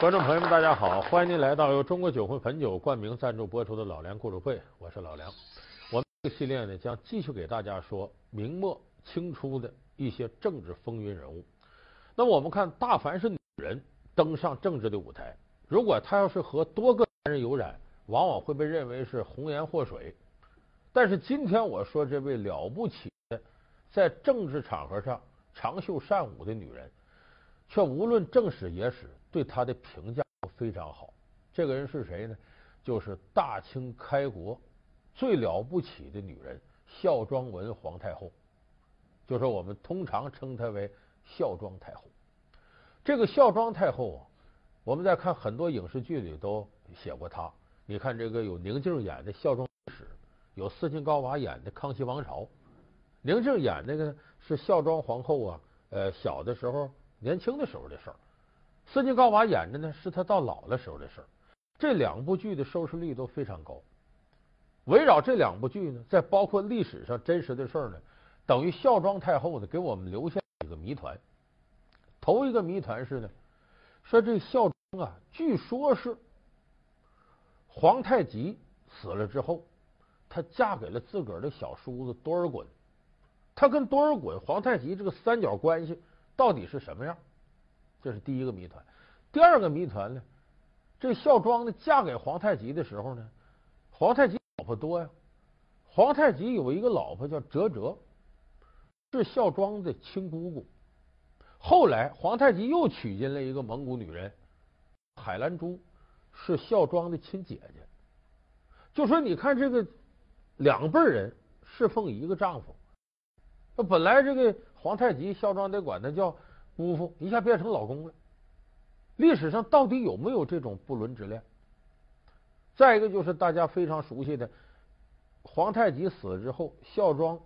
观众朋友们，大家好！欢迎您来到由中国酒会汾酒冠名赞助播出的《老梁故事会》，我是老梁。我们这个系列呢，将继续给大家说明末清初的一些政治风云人物。那么我们看，大凡是女人登上政治的舞台，如果她要是和多个男人有染，往往会被认为是红颜祸水。但是今天我说这位了不起的，在政治场合上长袖善舞的女人，却无论正史野史。对他的评价都非常好。这个人是谁呢？就是大清开国最了不起的女人孝庄文皇太后，就是我们通常称她为孝庄太后。这个孝庄太后啊，我们在看很多影视剧里都写过她。你看这个有宁静演的《孝庄史》，有斯琴高娃演的《康熙王朝》。宁静演那个是孝庄皇后啊，呃，小的时候、年轻的时候的事儿。斯琴高娃演的呢，是他到老的时候的事儿。这两部剧的收视率都非常高。围绕这两部剧呢，在包括历史上真实的事儿呢，等于孝庄太后呢给我们留下几个谜团。头一个谜团是呢，说这孝庄啊，据说是皇太极死了之后，她嫁给了自个儿的小叔子多尔衮。她跟多尔衮、皇太极这个三角关系到底是什么样？这是第一个谜团，第二个谜团呢？这孝庄呢，嫁给皇太极的时候呢，皇太极老婆多呀。皇太极有一个老婆叫哲哲，是孝庄的亲姑姑。后来皇太极又娶进了一个蒙古女人海兰珠，是孝庄的亲姐姐。就说你看这个两辈人侍奉一个丈夫，那本来这个皇太极孝庄得管他叫。姑父一下变成老公了，历史上到底有没有这种不伦之恋？再一个就是大家非常熟悉的，皇太极死了之后，孝庄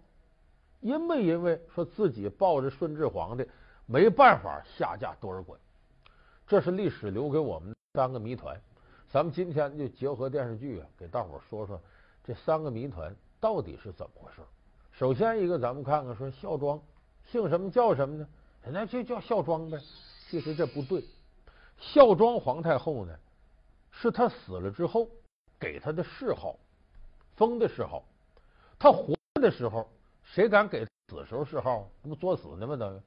因没因为说自己抱着顺治皇帝没办法下嫁多尔衮？这是历史留给我们三个谜团。咱们今天就结合电视剧啊，给大伙说说这三个谜团到底是怎么回事。首先一个，咱们看看说孝庄姓什么叫什么呢？那就叫孝庄呗，其实这不对。孝庄皇太后呢，是他死了之后给他的谥号，封的谥号。他活着的时候，谁敢给死时候谥号？那不作死呢吗？等于。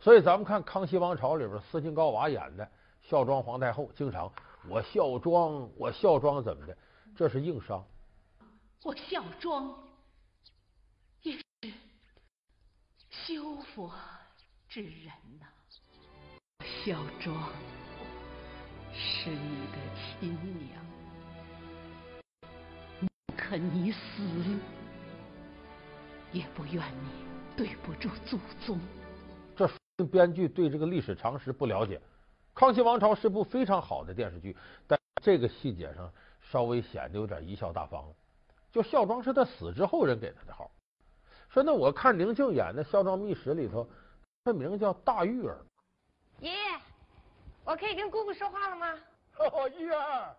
所以咱们看《康熙王朝》里边，斯琴高娃演的孝庄皇太后，经常我孝庄，我孝庄怎么的？这是硬伤。我孝庄也是修佛。之人呐、孝庄是你的亲娘，宁可你死，也不愿你对不住祖宗。这编剧对这个历史常识不了解。《康熙王朝》是部非常好的电视剧，但这个细节上稍微显得有点贻笑大方了。就孝庄是他死之后人给他的号。说那我看宁静演的《孝庄秘史》里头。他名叫大玉儿。爷爷，我可以跟姑姑说话了吗？哦，玉儿，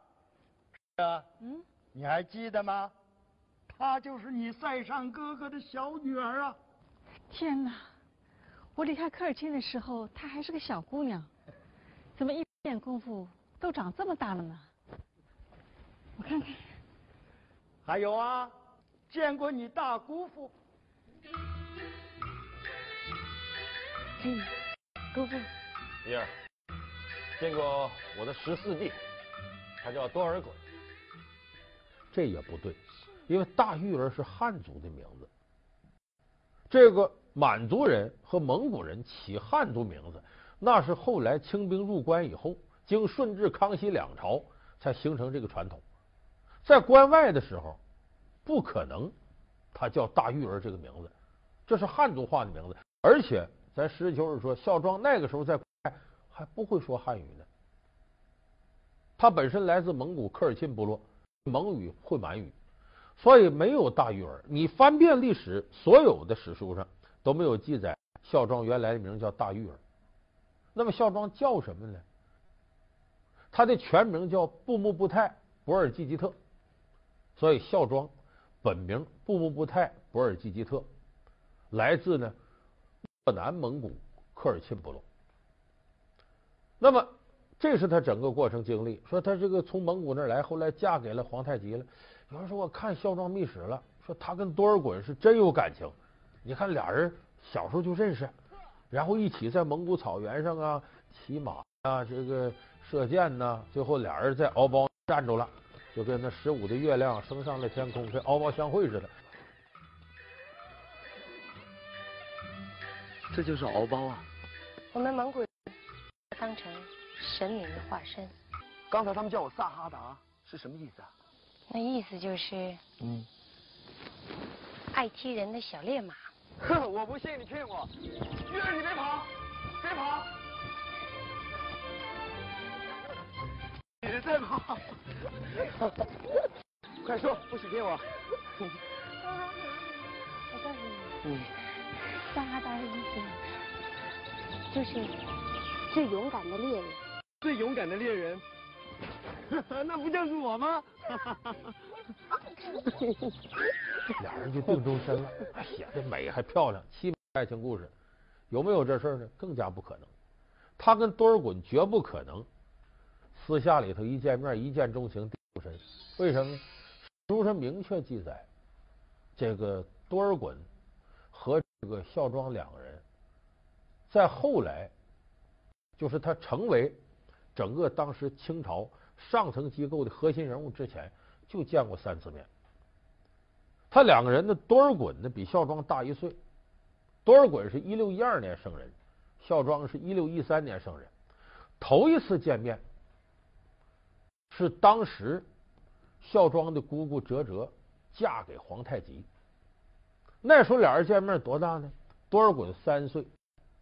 嗯，你还记得吗？她就是你塞尚哥哥的小女儿啊！天哪，我离开科尔沁的时候，她还是个小姑娘，怎么一点功夫都长这么大了呢？我看看。还有啊，见过你大姑父。嗯，姑父，玉儿，见过我的十四弟，他叫多尔衮。这也不对，因为大玉儿是汉族的名字。这个满族人和蒙古人起汉族名字，那是后来清兵入关以后，经顺治、康熙两朝才形成这个传统。在关外的时候，不可能他叫大玉儿这个名字，这是汉族化的名字，而且。咱实事求是说，孝庄那个时候在还不会说汉语呢。他本身来自蒙古科尔沁部落，蒙语会满语，所以没有大玉儿。你翻遍历史，所有的史书上都没有记载孝庄原来的名叫大玉儿。那么孝庄叫什么呢？他的全名叫布木布泰博尔济吉特，所以孝庄本名布木布泰博尔济吉特，来自呢。河南蒙古科尔沁部落。那么这是他整个过程经历。说他这个从蒙古那儿来，后来嫁给了皇太极了。有人说我看《孝庄秘史》了，说他跟多尔衮是真有感情。你看俩人小时候就认识，然后一起在蒙古草原上啊骑马啊，这个射箭呐，最后俩人在敖包站住了，就跟那十五的月亮升上了天空，跟敖包相会似的。这就是敖包啊！我们蒙古人当成神明的化身。刚才他们叫我萨哈达，是什么意思啊？那意思就是，嗯，爱踢人的小烈马。哼，我不信你骗我！月儿，你别跑，别跑！别再跑！快说，不许骗我！我告诉你，嗯，萨哈达的意思就是最勇敢的猎人。最勇敢的猎人，那不就是我吗？俩人就定终身了，哎呀，这美还漂亮，凄美爱情故事，有没有这事儿呢？更加不可能。他跟多尔衮绝不可能私下里头一见面一见钟情定终身。为什么？书上明确记载，这个多尔衮和这个孝庄两个人，在后来，就是他成为整个当时清朝上层机构的核心人物之前，就见过三次面。他两个人呢，多尔衮呢比孝庄大一岁，多尔衮是一六一二年生人，孝庄是一六一三年生人。头一次见面是当时孝庄的姑姑哲哲嫁给皇太极，那时候俩人见面多大呢？多尔衮三岁，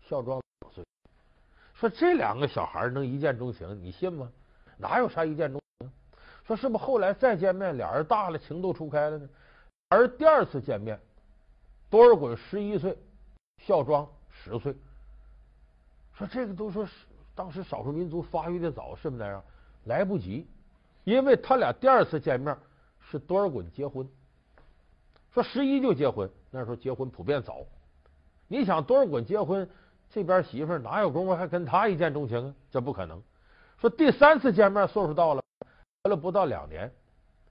孝庄五岁。说这两个小孩能一见钟情，你信吗？哪有啥一见钟情？说是不是后来再见面，俩人大了，情窦初开了呢？而第二次见面，多尔衮十一岁，孝庄十岁。说这个都说是当时少数民族发育的早，是不是那样？来不及，因为他俩第二次见面是多尔衮结婚。说十一就结婚，那时候结婚普遍早。你想多尔衮结婚，这边媳妇哪有功夫还跟他一见钟情啊？这不可能。说第三次见面岁数到了，隔了不到两年，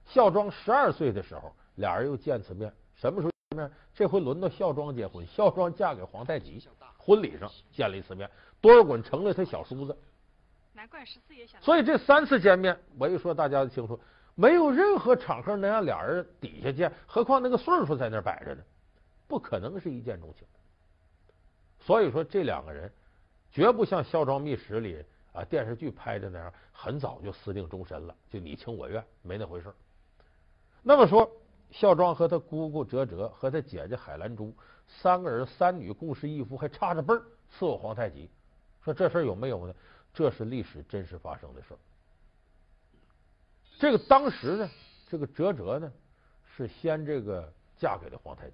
孝庄十二岁的时候。俩人又见次面，什么时候见面？这回轮到孝庄结婚，孝庄嫁给皇太极，婚礼上见了一次面。多尔衮成了他小叔子，难怪十四爷想。所以这三次见面，我一说大家都清楚，没有任何场合能让俩人底下见，何况那个岁数在那摆着呢，不可能是一见钟情。所以说这两个人绝不像《孝庄秘史》里啊电视剧拍的那样，很早就私定终身了，就你情我愿，没那回事。那么说。孝庄和他姑姑哲哲和他姐姐海兰珠三个人三女共侍一夫，还差着辈儿伺候皇太极。说这事有没有呢？这是历史真实发生的事儿。这个当时呢，这个哲哲呢是先这个嫁给了皇太极，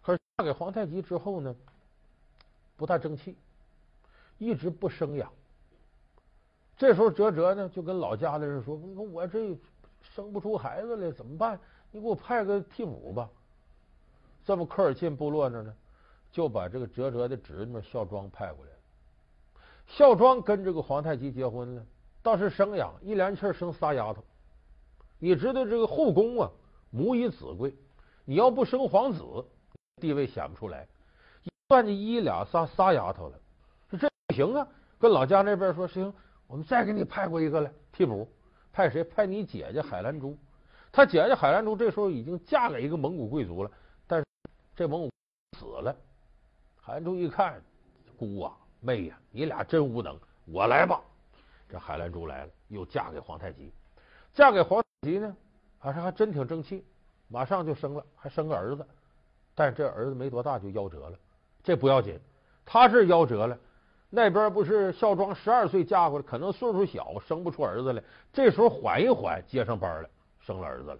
可是嫁给皇太极之后呢，不大争气，一直不生养。这时候哲哲呢就跟老家的人说：“你说我这生不出孩子来，怎么办？”你给我派个替补吧。这么科尔沁部落那呢，就把这个哲哲的侄女孝庄派过来了。孝庄跟这个皇太极结婚了，倒是生养，一连气生仨丫头。你知道这个后宫啊，母以子贵，你要不生皇子，地位显不出来。一算计一俩仨仨丫头了，说这不行啊，跟老家那边说行，我们再给你派过一个来替补，派谁？派你姐姐海兰珠。他姐姐海兰珠这时候已经嫁给一个蒙古贵族了，但是这蒙古死了。海兰珠一看，姑啊妹呀，你俩真无能，我来吧。这海兰珠来了，又嫁给皇太极。嫁给皇太极呢，好像还真挺争气，马上就生了，还生个儿子。但是这儿子没多大就夭折了，这不要紧，他是夭折了，那边不是孝庄十二岁嫁过来，可能岁数小，生不出儿子来。这时候缓一缓，接上班了。生了儿子了，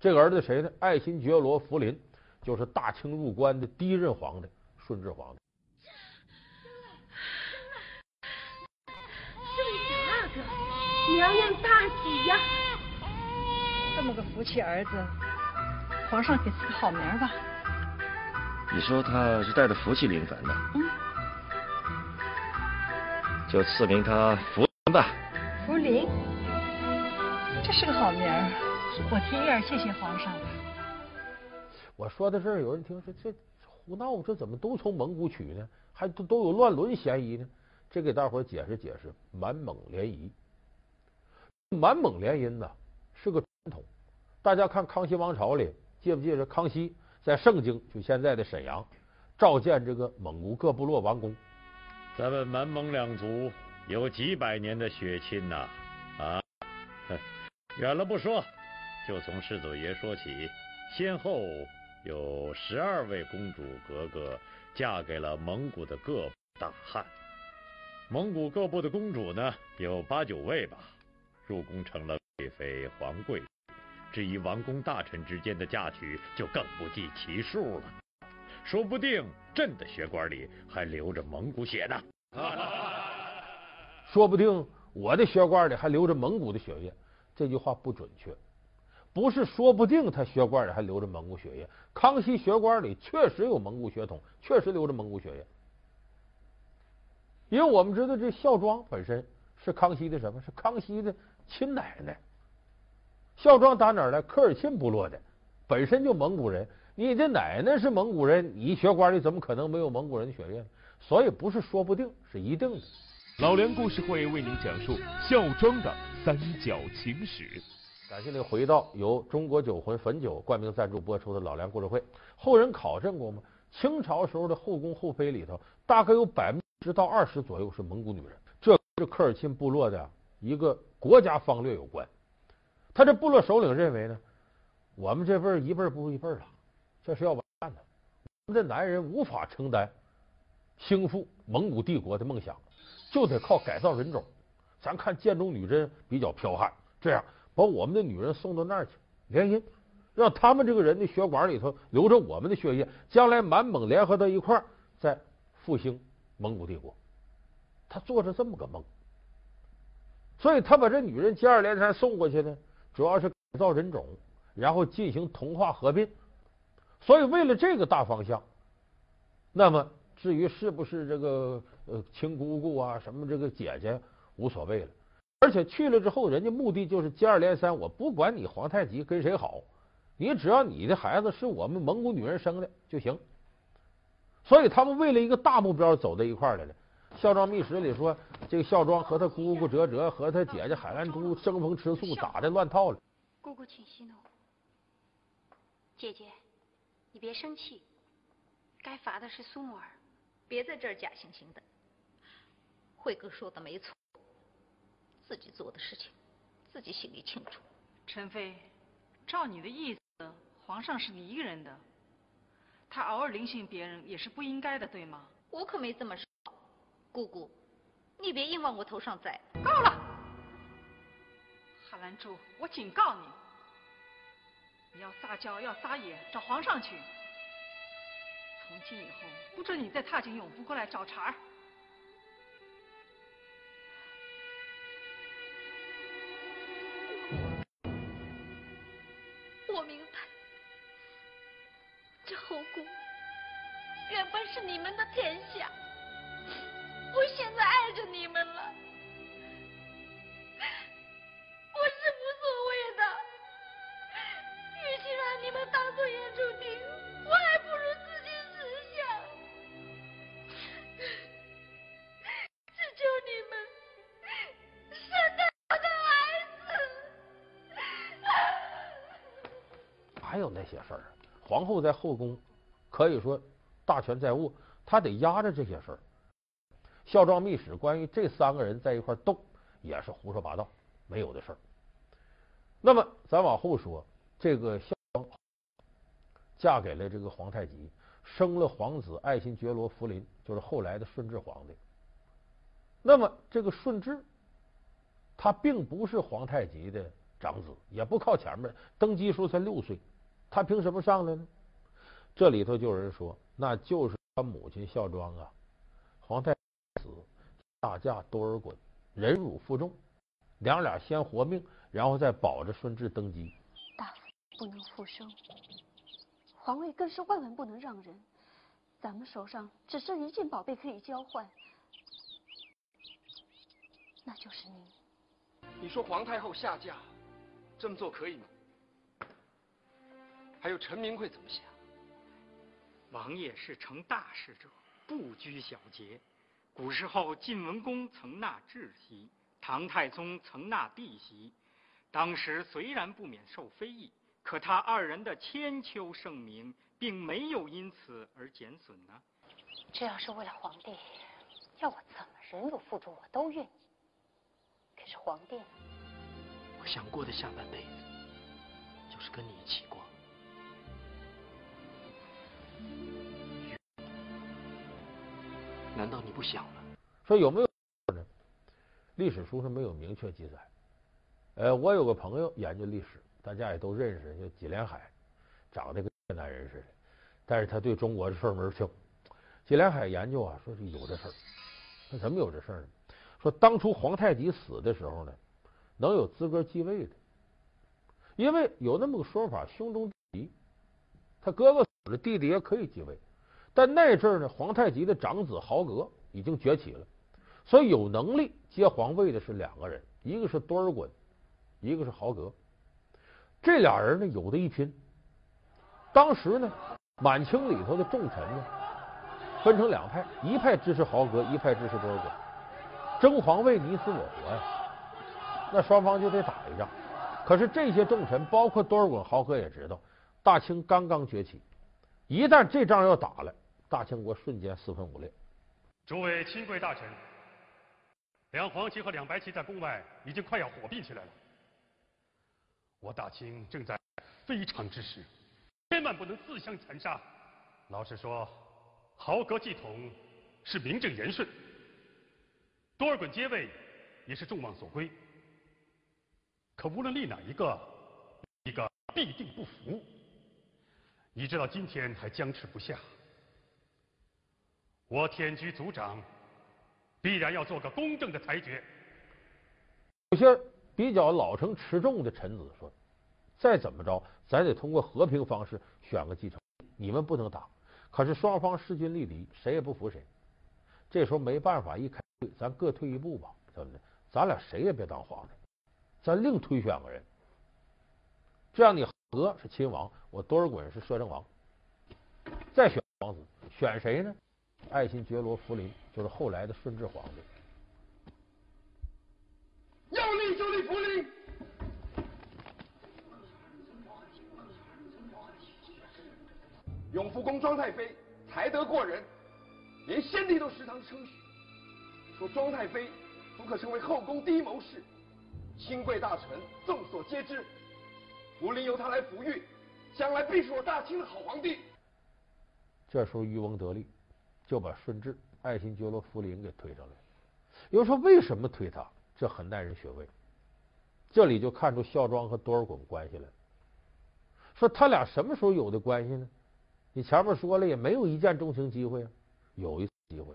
这个儿子谁呢？爱新觉罗福临，就是大清入关的第一任皇帝顺治皇帝。这位小阿哥，娘娘大喜呀！这么个福气儿子，皇上给赐个好名吧。你说他是带着福气临凡的？嗯，就赐名他福吧。福临，这是个好名儿，我替燕儿谢谢皇上。我说到这儿，有人听说这胡闹，这怎么都从蒙古取呢？还都都有乱伦嫌疑呢？这给大伙儿解释解释，满蒙联谊。满蒙联姻呢是个传统，大家看康熙王朝里，记不记得康熙在盛京，就现在的沈阳，召见这个蒙古各部落王公。咱们满蒙两族有几百年的血亲呐，啊，远了不说，就从世祖爷说起，先后有十二位公主格格嫁给了蒙古的各大汉，蒙古各部的公主呢有八九位吧。入宫成了贵妃、皇贵，至于王公大臣之间的嫁娶，就更不计其数了。说不定朕的血管里还流着蒙古血呢。说不定我的血管里还流着蒙古的血液。这句话不准确，不是说不定他血管里还流着蒙古血液。康熙血管里确实有蒙古血统，确实流着蒙古血液。因为我们知道这孝庄本身是康熙的什么？是康熙的。亲奶奶，孝庄打哪儿来？科尔沁部落的，本身就蒙古人。你的奶奶是蒙古人，你血管里怎么可能没有蒙古人的血液？所以不是说不定，是一定的。老梁故事会为您讲述孝庄的三角情史。感谢您回到由中国酒魂汾酒冠名赞助播出的老梁故事会。后人考证过吗？清朝时候的后宫后妃里头，大概有百分之十到二十左右是蒙古女人。这是科尔沁部落的一个。国家方略有关，他这部落首领认为呢，我们这辈儿一辈儿不如一辈儿了，这是要完蛋的。我们的男人无法承担兴复蒙古帝国的梦想，就得靠改造人种。咱看建中女真比较剽悍，这样把我们的女人送到那儿去联姻，让他们这个人的血管里头流着我们的血液，将来满蒙联合到一块儿，再复兴蒙古帝国。他做着这么个梦。所以他把这女人接二连三送过去呢，主要是改造人种，然后进行同化合并。所以为了这个大方向，那么至于是不是这个呃亲姑姑啊，什么这个姐姐无所谓了。而且去了之后，人家目的就是接二连三，我不管你皇太极跟谁好，你只要你的孩子是我们蒙古女人生的就行。所以他们为了一个大目标走到一块来了。《孝庄秘史》里说，这个孝庄和他姑姑哲哲和他姐姐海兰珠争风吃醋，打的乱套了。姑姑，请息怒。姐姐，你别生气，该罚的是苏木儿，别在这儿假惺惺的。慧哥说的没错，自己做的事情，自己心里清楚。陈妃，照你的意思，皇上是你一个人的，他偶尔临幸别人也是不应该的，对吗？我可没这么说。姑姑，你别硬往我头上栽。够了，海兰珠，我警告你，你要撒娇要撒野，找皇上去。从今以后，不准你再踏进永福宫来找茬儿。那些事儿，皇后在后宫可以说大权在握，她得压着这些事儿。《孝庄秘史》关于这三个人在一块斗，也是胡说八道，没有的事儿。那么咱往后说，这个孝庄嫁给了这个皇太极，生了皇子爱新觉罗·福临，就是后来的顺治皇帝。那么这个顺治，他并不是皇太极的长子，也不靠前面，登基时候才六岁，他凭什么上来呢？这里头就有人说，那就是他母亲孝庄啊，皇太。子，大驾多尔衮，忍辱负重，娘俩先活命，然后再保着顺治登基。大夫不能复生，皇位更是万万不能让人。咱们手上只剩一件宝贝可以交换，那就是你。你说皇太后下嫁，这么做可以吗？还有臣民会怎么想？王爷是成大事者，不拘小节。古时候晋文公曾纳姘媳，唐太宗曾纳弟媳。当时虽然不免受非议，可他二人的千秋盛名，并没有因此而减损呢。这要是为了皇帝，要我怎么忍辱负重，我都愿意。可是皇帝呢？我想过的下半辈子，就是跟你一起过。难道你不想了？说有没有呢？历史书上没有明确记载。呃，我有个朋友研究历史，大家也都认识，叫纪连海，长得跟越南人似的，但是他对中国的事儿门清。纪连海研究啊，说是有这事儿。那怎么有这事儿呢？说当初皇太极死的时候呢，能有资格继位的，因为有那么个说法，兄终弟，他哥哥死了，弟弟也可以继位。但那阵儿呢，皇太极的长子豪格已经崛起了，所以有能力接皇位的是两个人，一个是多尔衮。一个是豪格，这俩人呢有的一拼。当时呢，满清里头的重臣呢分成两派，一派支持豪格，一派支持多尔衮，争皇位你死我活呀。那双方就得打一仗。可是这些重臣，包括多尔衮、豪格也知道，大清刚刚崛起，一旦这仗要打了，大清国瞬间四分五裂。诸位亲贵大臣，两黄旗和两白旗在宫外已经快要火并起来了。我大清正在非常之时，千万不能自相残杀。老实说，豪格继统是名正言顺，多尔衮接位也是众望所归。可无论立哪一个，一个必定不服。你知道今天还僵持不下，我天居族长，必然要做个公正的裁决。有些。比较老成持重的臣子说：“再怎么着，咱得通过和平方式选个继承。你们不能打。可是双方势均力敌，谁也不服谁。这时候没办法，一开会，咱各退一步吧，怎么的？咱俩谁也别当皇帝，咱另推选个人。这样，你和是亲王，我多尔衮是摄政王。再选皇子，选谁呢？爱新觉罗福临，就是后来的顺治皇帝。”要立就立福临，永福宫庄太妃才德过人，连先帝都时常称许，说庄太妃不可成为后宫第一谋士。亲贵大臣众所皆知，福临由他来抚育，将来必是我大清的好皇帝。这时候渔翁得利，就把顺治、爱新觉罗福临给推上来。有人说为什么推他？这很耐人寻味，这里就看出孝庄和多尔衮关系来。说他俩什么时候有的关系呢？你前面说了，也没有一见钟情机会啊。有一次机会，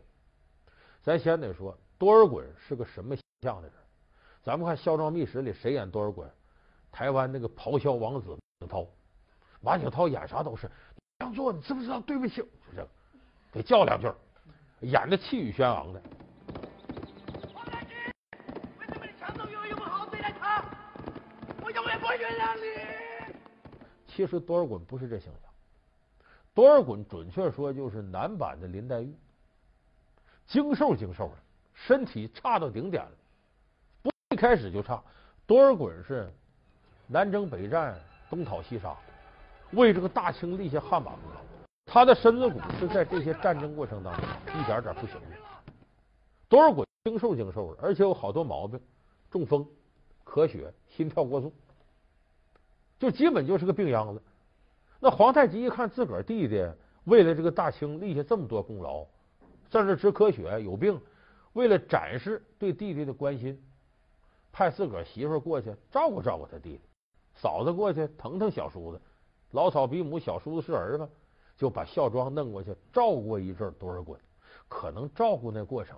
咱先得说多尔衮是个什么形象的人。咱们看《孝庄秘史》里谁演多尔衮？台湾那个咆哮王子马景涛，马景涛演啥都是这样做，你知不知道？对不起，就这个，得叫两句，演的气宇轩昂的。其实多尔衮不是这形象，多尔衮准确说就是男版的林黛玉，精瘦精瘦的，身体差到顶点了。不一开始就差，多尔衮是南征北战，东讨西杀，为这个大清立下汗马功劳。他的身子骨是在这些战争过程当中一点点不行的。多尔衮精瘦精瘦的，而且有好多毛病，中风、咳血、心跳过速。就基本就是个病秧子。那皇太极一看自个儿弟弟为了这个大清立下这么多功劳，甚至直咳血有病，为了展示对弟弟的关心，派自个儿媳妇过去照顾照顾他弟弟，嫂子过去疼疼小叔子，老嫂比母，小叔子是儿子，就把孝庄弄过去照顾一阵多尔衮，可能照顾那过程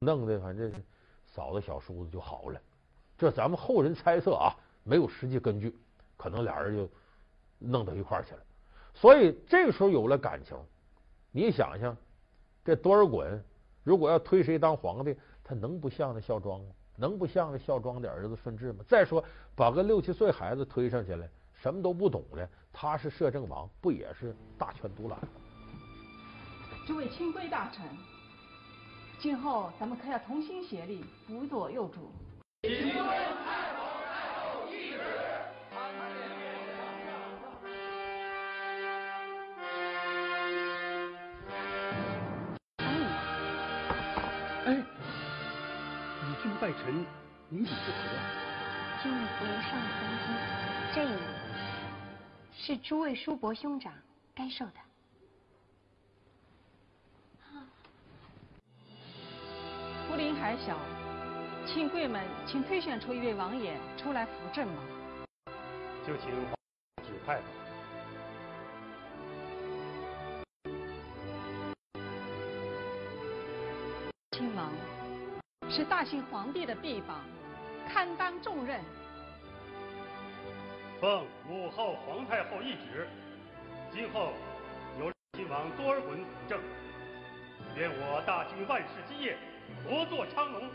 弄得反正嫂子小叔子就好了。这咱们后人猜测啊，没有实际根据。可能俩人就弄到一块儿去了，所以这时候有了感情。你想想，这多尔衮如果要推谁当皇帝，他能不像那孝庄吗？能不像那孝庄的儿子顺治吗？再说，把个六七岁孩子推上去了，什么都不懂的，他是摄政王，不也是大权独揽吗？诸位亲贵大臣，今后咱们可要同心协力，辅佐幼主。拜臣，您请是何？今日服由上三军，这是诸位叔伯兄长该受的。福临还小，亲贵们，请推选出一位王爷出来辅政吧。就请皇指派吧。亲王。是大清皇帝的臂膀，堪当重任。奉母后、皇太后懿旨，今后由亲王多尔衮辅政，愿我大清万世基业，国祚昌隆。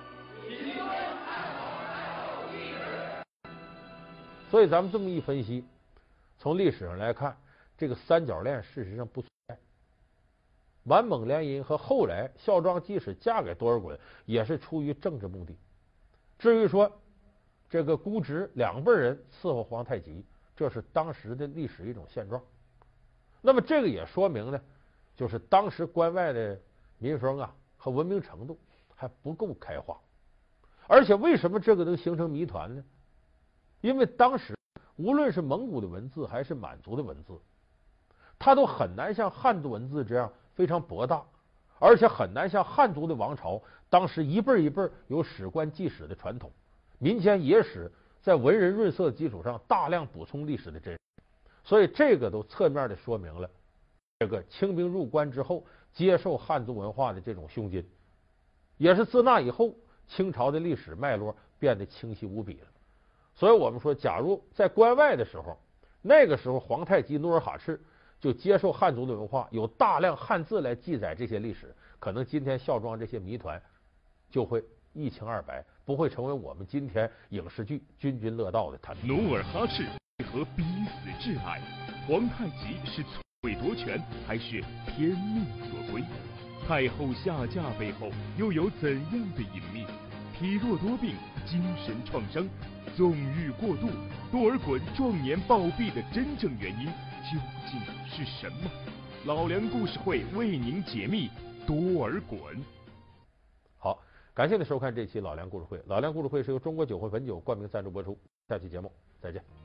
所以咱们这么一分析，从历史上来看，这个三角恋事实上不存在。满蒙联姻和后来孝庄即使嫁给多尔衮，也是出于政治目的。至于说这个姑侄两辈人伺候皇太极，这是当时的历史一种现状。那么这个也说明呢，就是当时关外的民风啊和文明程度还不够开化。而且为什么这个能形成谜团呢？因为当时无论是蒙古的文字还是满族的文字，它都很难像汉族文字这样。非常博大，而且很难像汉族的王朝，当时一辈一辈有史官记史的传统，民间野史在文人润色的基础上大量补充历史的真实，所以这个都侧面的说明了这个清兵入关之后接受汉族文化的这种胸襟，也是自那以后清朝的历史脉络变得清晰无比了。所以我们说，假如在关外的时候，那个时候皇太极努尔哈赤。就接受汉族的文化，有大量汉字来记载这些历史，可能今天孝庄这些谜团就会一清二白，不会成为我们今天影视剧津津乐道的谈。努尔哈赤为何逼死挚爱？皇太极是篡位夺权，还是天命所归？太后下嫁背后又有怎样的隐秘？体弱多病，精神创伤，纵欲过度，多尔衮壮年暴毙的真正原因？究竟是什么？老梁故事会为您解密多尔衮。感谢您收看这期老梁故事会。老梁故事会是由中国酒会汾酒冠名赞助播出。下期节目再见。